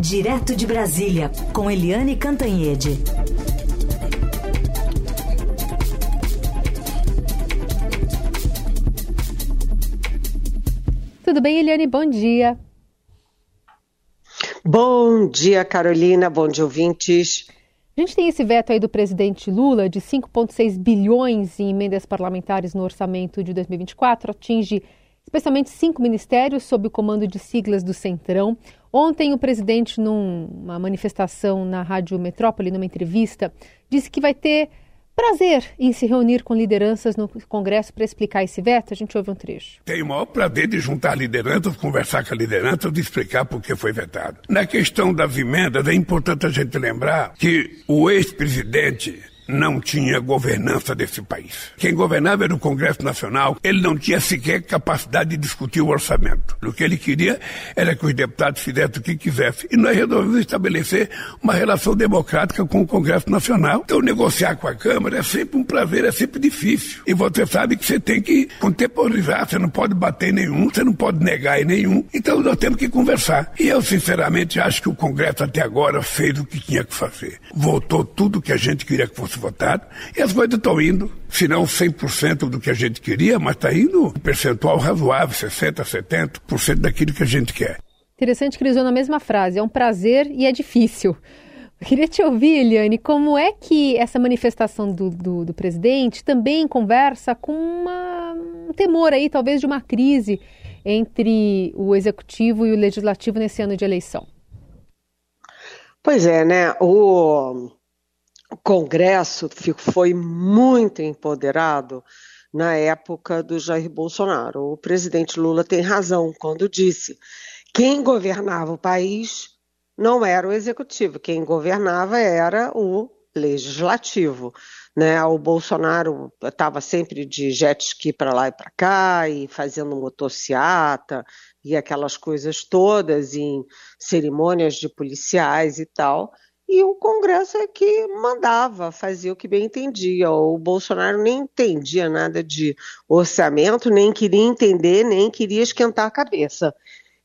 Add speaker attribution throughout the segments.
Speaker 1: Direto de Brasília, com Eliane Cantanhede.
Speaker 2: Tudo bem, Eliane? Bom dia.
Speaker 3: Bom dia, Carolina. Bom dia, ouvintes.
Speaker 2: A gente tem esse veto aí do presidente Lula de 5,6 bilhões em emendas parlamentares no orçamento de 2024, atinge especialmente cinco ministérios sob o comando de siglas do Centrão. Ontem, o presidente, numa manifestação na Rádio Metrópole, numa entrevista, disse que vai ter prazer em se reunir com lideranças no Congresso para explicar esse veto. A gente ouve um trecho.
Speaker 4: Tenho o maior prazer de juntar lideranças, conversar com a liderança, de explicar por que foi vetado. Na questão das emendas, é importante a gente lembrar que o ex-presidente não tinha governança desse país. Quem governava era o Congresso Nacional, ele não tinha sequer capacidade de discutir o orçamento. O que ele queria era que os deputados fizessem o que quisessem. E nós resolvemos estabelecer uma relação democrática com o Congresso Nacional. Então, negociar com a Câmara é sempre um prazer, é sempre difícil. E você sabe que você tem que contemporizar, você não pode bater em nenhum, você não pode negar em nenhum. Então, nós temos que conversar. E eu, sinceramente, acho que o Congresso até agora fez o que tinha que fazer. Votou tudo que a gente queria que fosse votado e as coisas estão indo, se não 100% do que a gente queria, mas está indo um percentual razoável, 60%, 70% daquilo que a gente quer.
Speaker 2: Interessante que ele usou na mesma frase, é um prazer e é difícil. Eu queria te ouvir, Eliane, como é que essa manifestação do, do, do presidente também conversa com uma, um temor aí, talvez, de uma crise entre o executivo e o legislativo nesse ano de eleição?
Speaker 3: Pois é, né? O, o Congresso foi muito empoderado na época do Jair Bolsonaro. O presidente Lula tem razão quando disse: quem governava o país não era o executivo, quem governava era o legislativo. Né? O Bolsonaro estava sempre de jet ski para lá e para cá, e fazendo motociata, e aquelas coisas todas, em cerimônias de policiais e tal e o Congresso é que mandava, fazia o que bem entendia. O Bolsonaro nem entendia nada de orçamento, nem queria entender, nem queria esquentar a cabeça.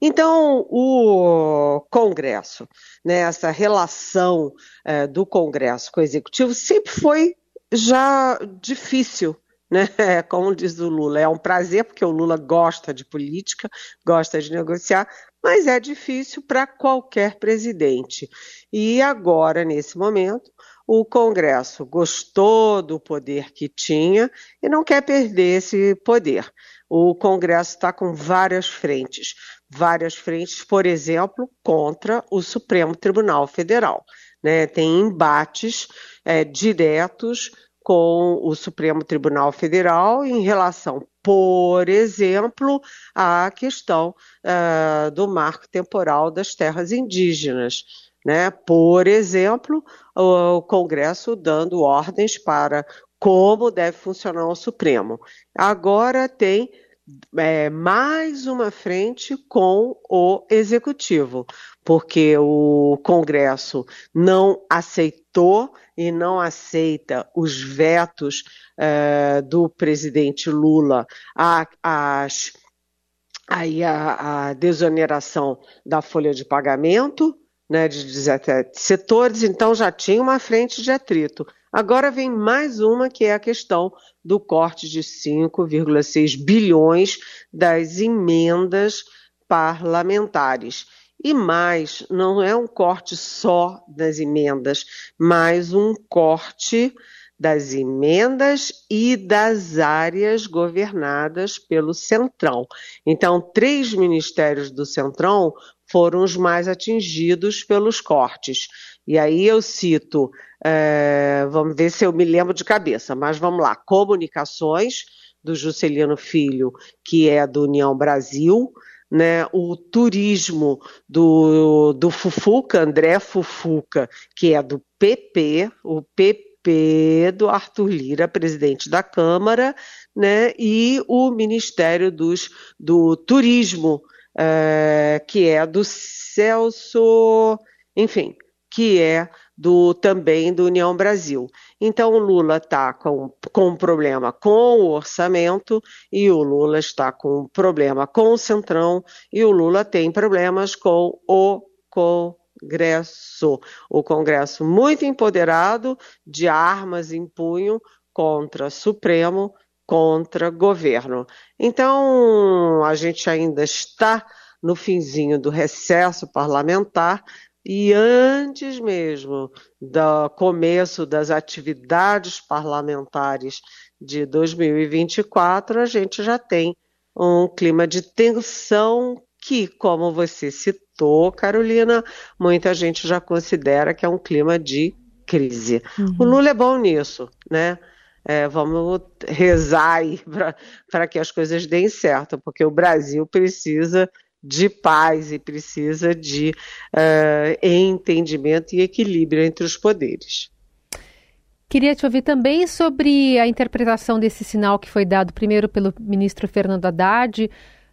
Speaker 3: Então, o Congresso, né, essa relação é, do Congresso com o Executivo sempre foi já difícil, né? Como diz o Lula, é um prazer, porque o Lula gosta de política, gosta de negociar, mas é difícil para qualquer presidente. E agora, nesse momento, o Congresso gostou do poder que tinha e não quer perder esse poder. O Congresso está com várias frentes. Várias frentes, por exemplo, contra o Supremo Tribunal Federal. Né? Tem embates é, diretos com o Supremo Tribunal Federal em relação, por exemplo, à questão uh, do marco temporal das terras indígenas. Né? Por exemplo, o Congresso dando ordens para como deve funcionar o Supremo. Agora tem é, mais uma frente com o Executivo, porque o Congresso não aceitou e não aceita os vetos uh, do presidente Lula às aí a, a, desoneração da folha de pagamento né, de 17 setores, então já tinha uma frente de atrito. Agora vem mais uma que é a questão do corte de 5,6 bilhões das emendas parlamentares. E mais, não é um corte só das emendas, mas um corte das emendas e das áreas governadas pelo Centrão. Então, três ministérios do Centrão foram os mais atingidos pelos cortes. E aí eu cito, é, vamos ver se eu me lembro de cabeça, mas vamos lá: comunicações do Juscelino Filho, que é do União Brasil, né, o turismo do, do Fufuca, André Fufuca, que é do PP, o PP do Arthur Lira, presidente da Câmara, né, e o Ministério dos, do Turismo, é, que é do Celso, enfim, que é do também do União Brasil. Então o Lula está com, com um problema com o orçamento e o Lula está com um problema com o Centrão e o Lula tem problemas com o Congresso. O Congresso muito empoderado de armas em punho contra Supremo, contra governo. Então, a gente ainda está no finzinho do recesso parlamentar e antes mesmo do começo das atividades parlamentares de 2024, a gente já tem um clima de tensão que, como você citou, Carolina, muita gente já considera que é um clima de crise. Uhum. O Lula é bom nisso, né? É, vamos rezar aí para que as coisas deem certo, porque o Brasil precisa de paz e precisa de uh, entendimento e equilíbrio entre os poderes.
Speaker 2: Queria te ouvir também sobre a interpretação desse sinal que foi dado primeiro pelo ministro Fernando Haddad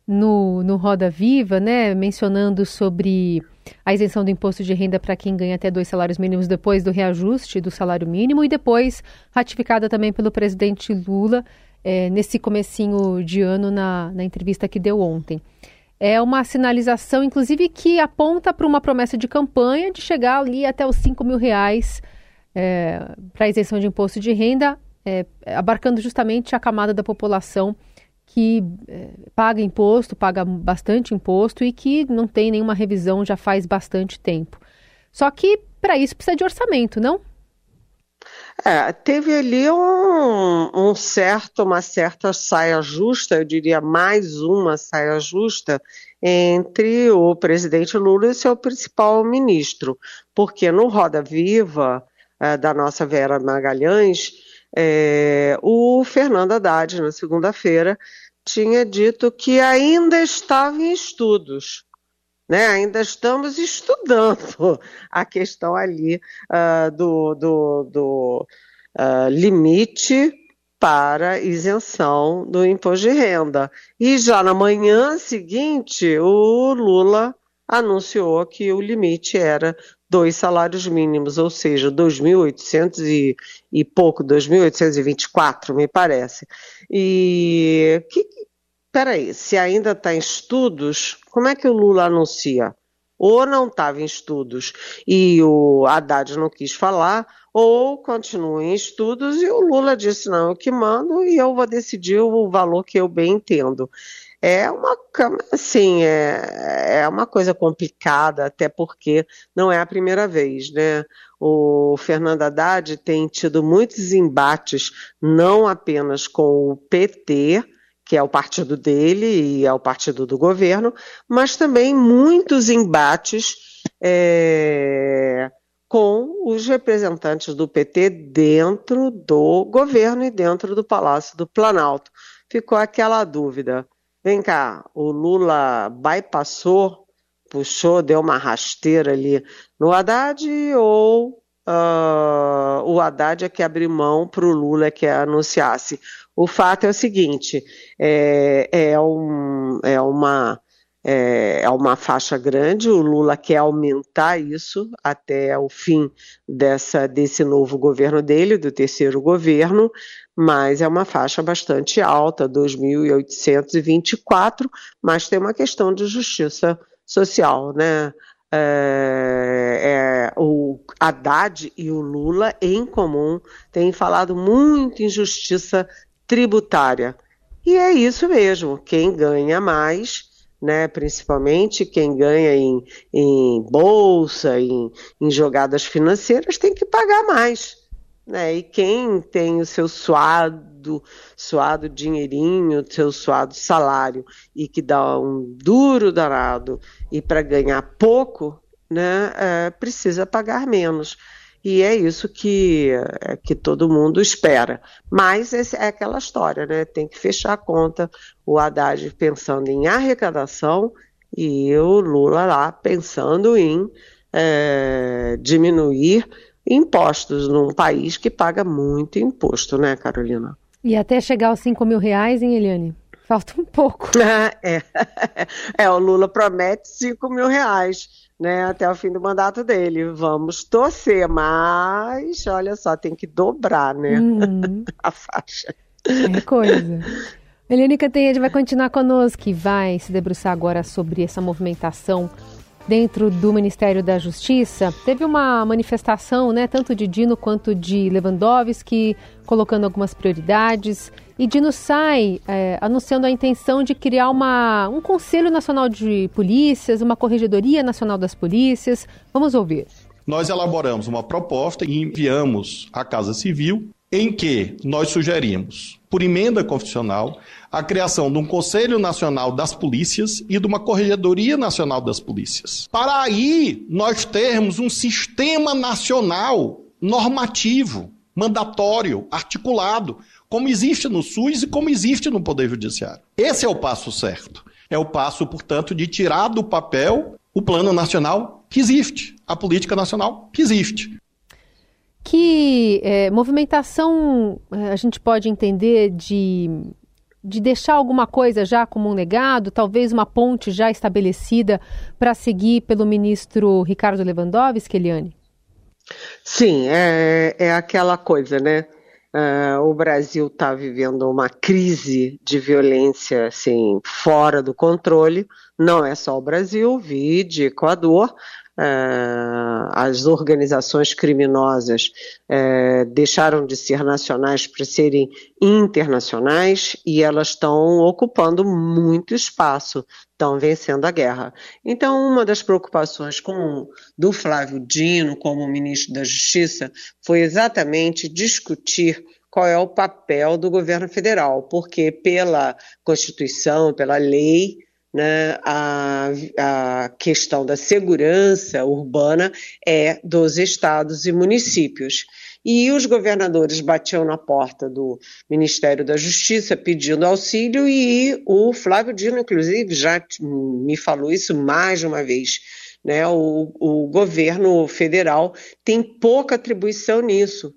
Speaker 2: no, no Roda Viva, né, mencionando sobre a isenção do imposto de renda para quem ganha até dois salários mínimos depois do reajuste do salário mínimo e depois ratificada também pelo presidente Lula é, nesse comecinho de ano na, na entrevista que deu ontem. É uma sinalização, inclusive, que aponta para uma promessa de campanha de chegar ali até os 5 mil reais é, para isenção de imposto de renda, é, abarcando justamente a camada da população que é, paga imposto, paga bastante imposto e que não tem nenhuma revisão já faz bastante tempo. Só que para isso precisa de orçamento, não?
Speaker 3: É, teve ali um, um, certo, uma certa saia justa, eu diria mais uma saia justa, entre o presidente Lula e seu principal ministro, porque no Roda Viva é, da nossa Vera Magalhães, é, o Fernando Haddad, na segunda-feira, tinha dito que ainda estava em estudos. Né? Ainda estamos estudando a questão ali uh, do, do, do uh, limite para isenção do imposto de renda. E já na manhã seguinte, o Lula anunciou que o limite era dois salários mínimos, ou seja, 2.800 e, e pouco, 2.824, me parece. E que, peraí, se ainda está em estudos, como é que o Lula anuncia? Ou não estava em estudos e o Haddad não quis falar, ou continua em estudos e o Lula disse: não, eu que mando e eu vou decidir o valor que eu bem entendo é uma assim é, é uma coisa complicada até porque não é a primeira vez né o Fernando Haddad tem tido muitos embates não apenas com o PT que é o partido dele e é o partido do governo mas também muitos embates é, com os representantes do PT dentro do governo e dentro do Palácio do Planalto ficou aquela dúvida Vem cá, o Lula bypassou, puxou, deu uma rasteira ali no Haddad ou uh, o Haddad é que abriu mão para o Lula que anunciasse? O fato é o seguinte: é, é, um, é uma é, é, uma faixa grande, o Lula quer aumentar isso até o fim dessa, desse novo governo dele, do terceiro governo, mas é uma faixa bastante alta, 2.824, mas tem uma questão de justiça social, né? É, é, o Haddad e o Lula, em comum, têm falado muito em justiça tributária. E é isso mesmo, quem ganha mais né, principalmente quem ganha em, em bolsa, em, em, jogadas financeiras, tem que pagar mais. Né? E quem tem o seu suado, suado dinheirinho, seu suado salário, e que dá um duro danado, e para ganhar pouco, né, é, precisa pagar menos. E é isso que, é, que todo mundo espera. Mas é aquela história, né? Tem que fechar a conta, o Haddad pensando em arrecadação e o Lula lá pensando em é, diminuir impostos num país que paga muito imposto, né, Carolina?
Speaker 2: E até chegar aos 5 mil reais, hein, Eliane? Falta um pouco.
Speaker 3: é. é, o Lula promete 5 mil reais né, até o fim do mandato dele. Vamos torcer, mas olha só, tem que dobrar, né, uhum. a faixa.
Speaker 2: É coisa. Eliane Cantanhede vai continuar conosco e vai se debruçar agora sobre essa movimentação dentro do Ministério da Justiça. Teve uma manifestação, né, tanto de Dino quanto de Lewandowski, colocando algumas prioridades. E Dino sai é, anunciando a intenção de criar uma, um Conselho Nacional de Polícias, uma Corregedoria Nacional das Polícias. Vamos ouvir.
Speaker 5: Nós elaboramos uma proposta e enviamos à Casa Civil em que nós sugerimos, por emenda constitucional, a criação de um Conselho Nacional das Polícias e de uma Corregedoria Nacional das Polícias. Para aí nós termos um sistema nacional normativo, mandatório, articulado, como existe no SUS e como existe no Poder Judiciário. Esse é o passo certo. É o passo, portanto, de tirar do papel o plano nacional que existe, a política nacional que existe.
Speaker 2: Que é, movimentação é, a gente pode entender de, de deixar alguma coisa já como um legado, talvez uma ponte já estabelecida para seguir pelo ministro Ricardo Lewandowski, Eliane?
Speaker 3: Sim, é, é aquela coisa, né? Uh, o Brasil está vivendo uma crise de violência assim, fora do controle. Não é só o Brasil, vi de Equador, Uh, as organizações criminosas uh, deixaram de ser nacionais para serem internacionais e elas estão ocupando muito espaço, estão vencendo a guerra. Então, uma das preocupações com, do Flávio Dino como ministro da Justiça foi exatamente discutir qual é o papel do governo federal, porque pela Constituição, pela lei, né, a, a questão da segurança urbana é dos estados e municípios. E os governadores batiam na porta do Ministério da Justiça pedindo auxílio, e o Flávio Dino, inclusive, já me falou isso mais de uma vez. Né? O, o governo federal tem pouca atribuição nisso.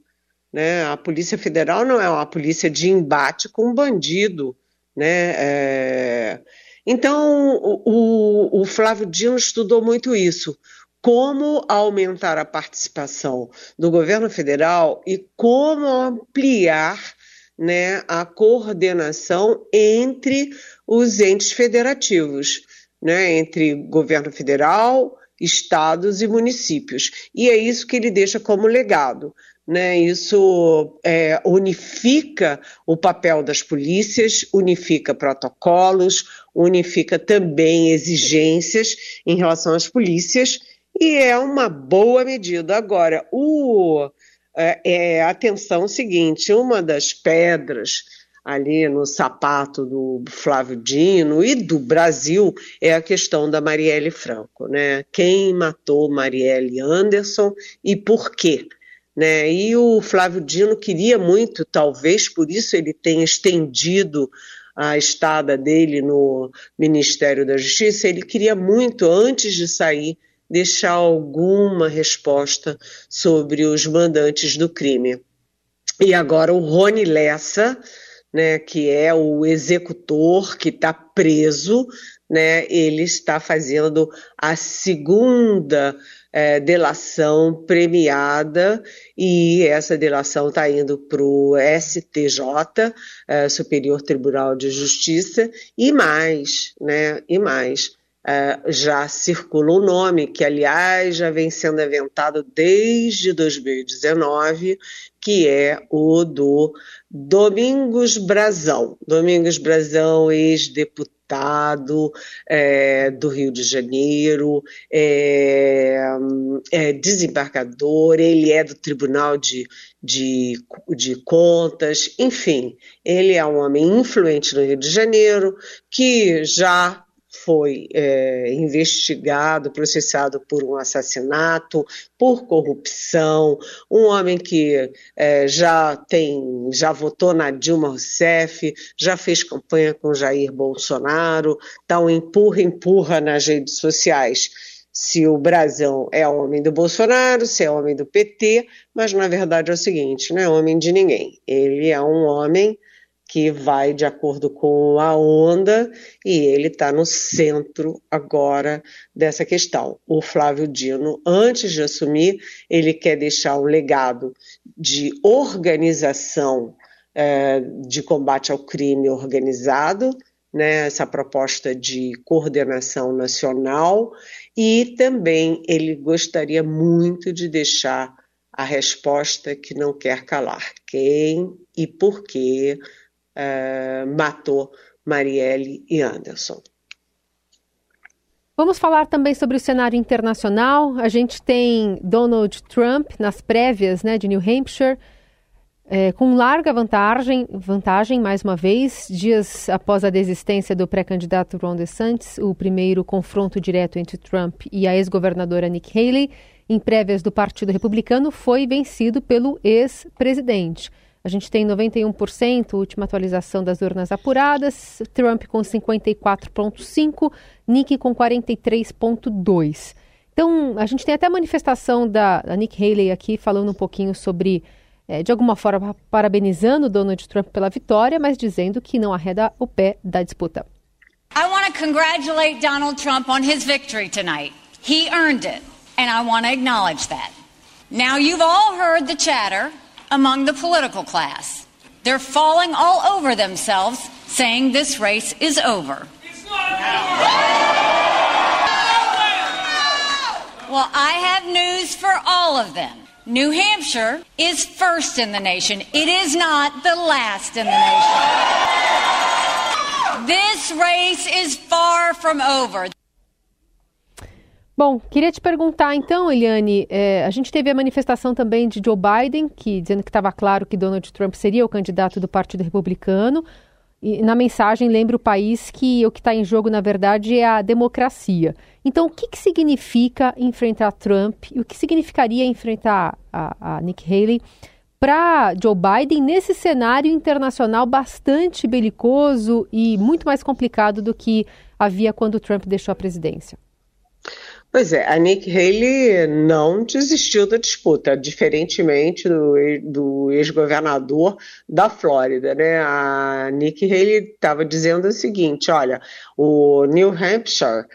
Speaker 3: Né? A Polícia Federal não é uma polícia de embate com bandido. Né? É então, o, o Flávio Dino estudou muito isso como aumentar a participação do governo federal e como ampliar né, a coordenação entre os entes federativos, né, entre governo federal, estados e municípios. E é isso que ele deixa como legado né? Isso é, unifica o papel das polícias, unifica protocolos, unifica também exigências em relação às polícias e é uma boa medida. Agora, o, é, é atenção seguinte, uma das pedras ali no sapato do Flávio Dino e do Brasil é a questão da Marielle Franco, né? Quem matou Marielle Anderson e por quê? Né? E o Flávio Dino queria muito, talvez por isso ele tenha estendido a estada dele no Ministério da Justiça, ele queria muito, antes de sair, deixar alguma resposta sobre os mandantes do crime. E agora o Rony Lessa, né, que é o executor que está preso, né, ele está fazendo a segunda é, delação premiada e essa delação está indo para o STJ, é, Superior Tribunal de Justiça, e mais, né? E mais. É, já circula o um nome, que aliás já vem sendo aventado desde 2019, que é o do Domingos Brazão. Domingos Brazão, ex-deputado é, do Rio de Janeiro, é, é, desembargador, ele é do Tribunal de, de, de Contas, enfim, ele é um homem influente no Rio de Janeiro, que já foi é, investigado, processado por um assassinato, por corrupção, um homem que é, já tem, já votou na Dilma Rousseff, já fez campanha com Jair Bolsonaro, tá um empurra empurra nas redes sociais. Se o Brasão é homem do Bolsonaro, se é homem do PT, mas na verdade é o seguinte, não é homem de ninguém. Ele é um homem que vai de acordo com a onda e ele está no centro agora dessa questão. O Flávio Dino, antes de assumir, ele quer deixar um legado de organização é, de combate ao crime organizado, né, essa proposta de coordenação nacional, e também ele gostaria muito de deixar a resposta que não quer calar: quem e por que uh, matou Marielle e Anderson.
Speaker 2: Vamos falar também sobre o cenário internacional. A gente tem Donald Trump nas prévias né, de New Hampshire é, com larga vantagem, vantagem, mais uma vez, dias após a desistência do pré-candidato Ron DeSantis, o primeiro confronto direto entre Trump e a ex-governadora Nikki Haley, em prévias do Partido Republicano, foi vencido pelo ex-presidente. A gente tem 91%, última atualização das urnas apuradas, Trump com 54,5%, Nikki com 43,2%. Então, a gente tem até a manifestação da, da Nikki Haley aqui falando um pouquinho sobre é, de alguma forma parabenizando Donald Trump pela vitória, mas dizendo que não arreda o pé da disputa.
Speaker 6: I want to congratulate Donald Trump on his victory tonight. He earned it, and I want to acknowledge that. Now, you've all heard the chatter among the political class. They're falling all over themselves, saying this race is over. Well, I have news for all of them. New Hampshire is first in the nation. It is not the last in the nation. This race is far from over.
Speaker 2: Bom, queria te perguntar então, Eliane, é, a gente teve a manifestação também de Joe Biden, que dizendo que estava claro que Donald Trump seria o candidato do Partido Republicano. E na mensagem lembra o país que o que está em jogo, na verdade, é a democracia. Então, o que, que significa enfrentar Trump e o que significaria enfrentar a, a Nick Haley para Joe Biden nesse cenário internacional bastante belicoso e muito mais complicado do que havia quando Trump deixou a presidência?
Speaker 3: Pois é, a Nick Haley não desistiu da disputa, diferentemente do, do ex-governador da Flórida, né? A Nick Haley estava dizendo o seguinte: olha, o New Hampshire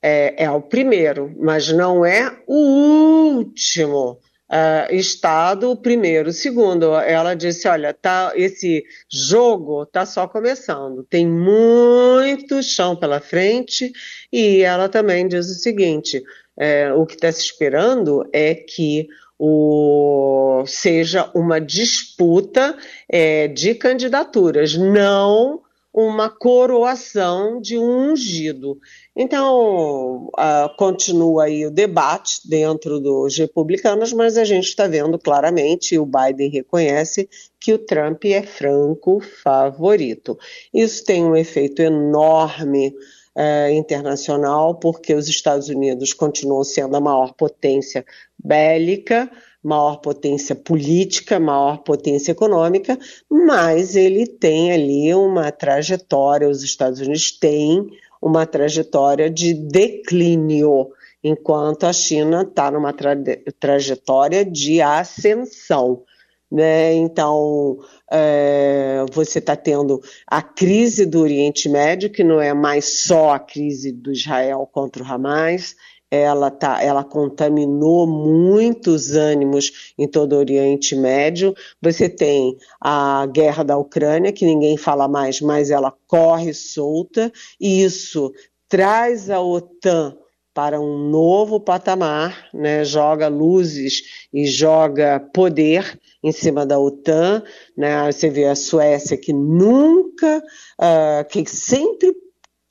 Speaker 3: é, é o primeiro, mas não é o último uh, estado, primeiro, segundo. Ela disse: olha, tá, esse jogo está só começando, tem muito chão pela frente, e ela também diz o seguinte: é, o que está se esperando é que o, seja uma disputa é, de candidaturas, não uma coroação de um ungido. Então, uh, continua aí o debate dentro dos republicanos, mas a gente está vendo claramente, o Biden reconhece que o Trump é franco favorito. Isso tem um efeito enorme uh, internacional, porque os Estados Unidos continuam sendo a maior potência bélica, maior potência política, maior potência econômica, mas ele tem ali uma trajetória, os Estados Unidos têm uma trajetória de declínio, enquanto a China está numa tra trajetória de ascensão. Né? Então, é, você está tendo a crise do Oriente Médio, que não é mais só a crise do Israel contra o Hamas, ela, tá, ela contaminou muitos ânimos em todo o Oriente Médio. Você tem a guerra da Ucrânia, que ninguém fala mais, mas ela corre solta, e isso traz a OTAN para um novo patamar, né? joga luzes e joga poder em cima da OTAN. Né? Você vê a Suécia que nunca, uh, que sempre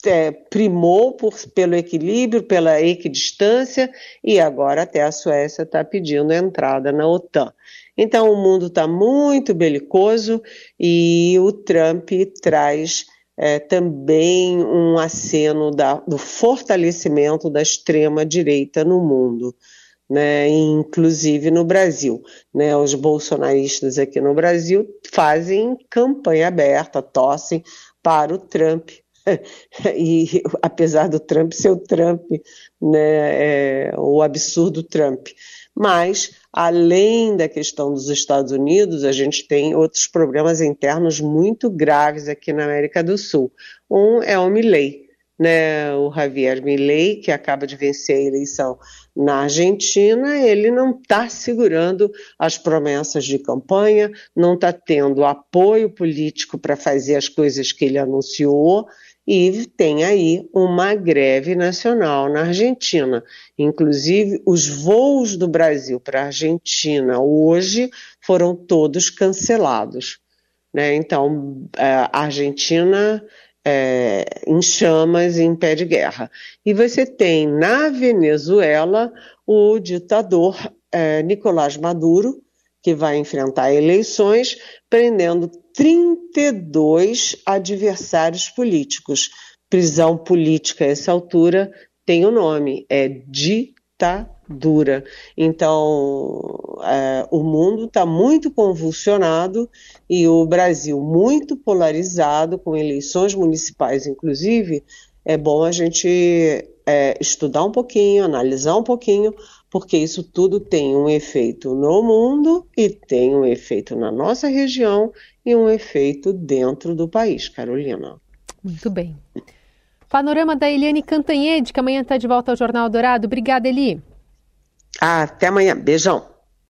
Speaker 3: é, primou por, pelo equilíbrio, pela equidistância, e agora até a Suécia está pedindo entrada na OTAN. Então o mundo está muito belicoso e o Trump traz é, também um aceno da, do fortalecimento da extrema-direita no mundo. Né, inclusive no Brasil. Né, os bolsonaristas aqui no Brasil fazem campanha aberta, tossem para o Trump e apesar do Trump ser o Trump, né, é, o absurdo Trump. Mas, além da questão dos Estados Unidos, a gente tem outros problemas internos muito graves aqui na América do Sul. Um é o Milley, né, o Javier Milei, que acaba de vencer a eleição na Argentina, ele não está segurando as promessas de campanha, não está tendo apoio político para fazer as coisas que ele anunciou, e tem aí uma greve nacional na Argentina. Inclusive, os voos do Brasil para a Argentina hoje foram todos cancelados. Né? Então, é, a Argentina é, em chamas, em pé de guerra. E você tem na Venezuela o ditador é, Nicolás Maduro, que vai enfrentar eleições, prendendo 32 adversários políticos. Prisão política a essa altura tem o um nome, é ditadura. Então, é, o mundo está muito convulsionado e o Brasil muito polarizado, com eleições municipais, inclusive. É bom a gente é, estudar um pouquinho, analisar um pouquinho, porque isso tudo tem um efeito no mundo e tem um efeito na nossa região e um efeito dentro do país, Carolina.
Speaker 2: Muito bem. Panorama da Eliane Cantanhede, que amanhã está de volta ao Jornal Dourado. Obrigada, Eli.
Speaker 3: Até amanhã. Beijão.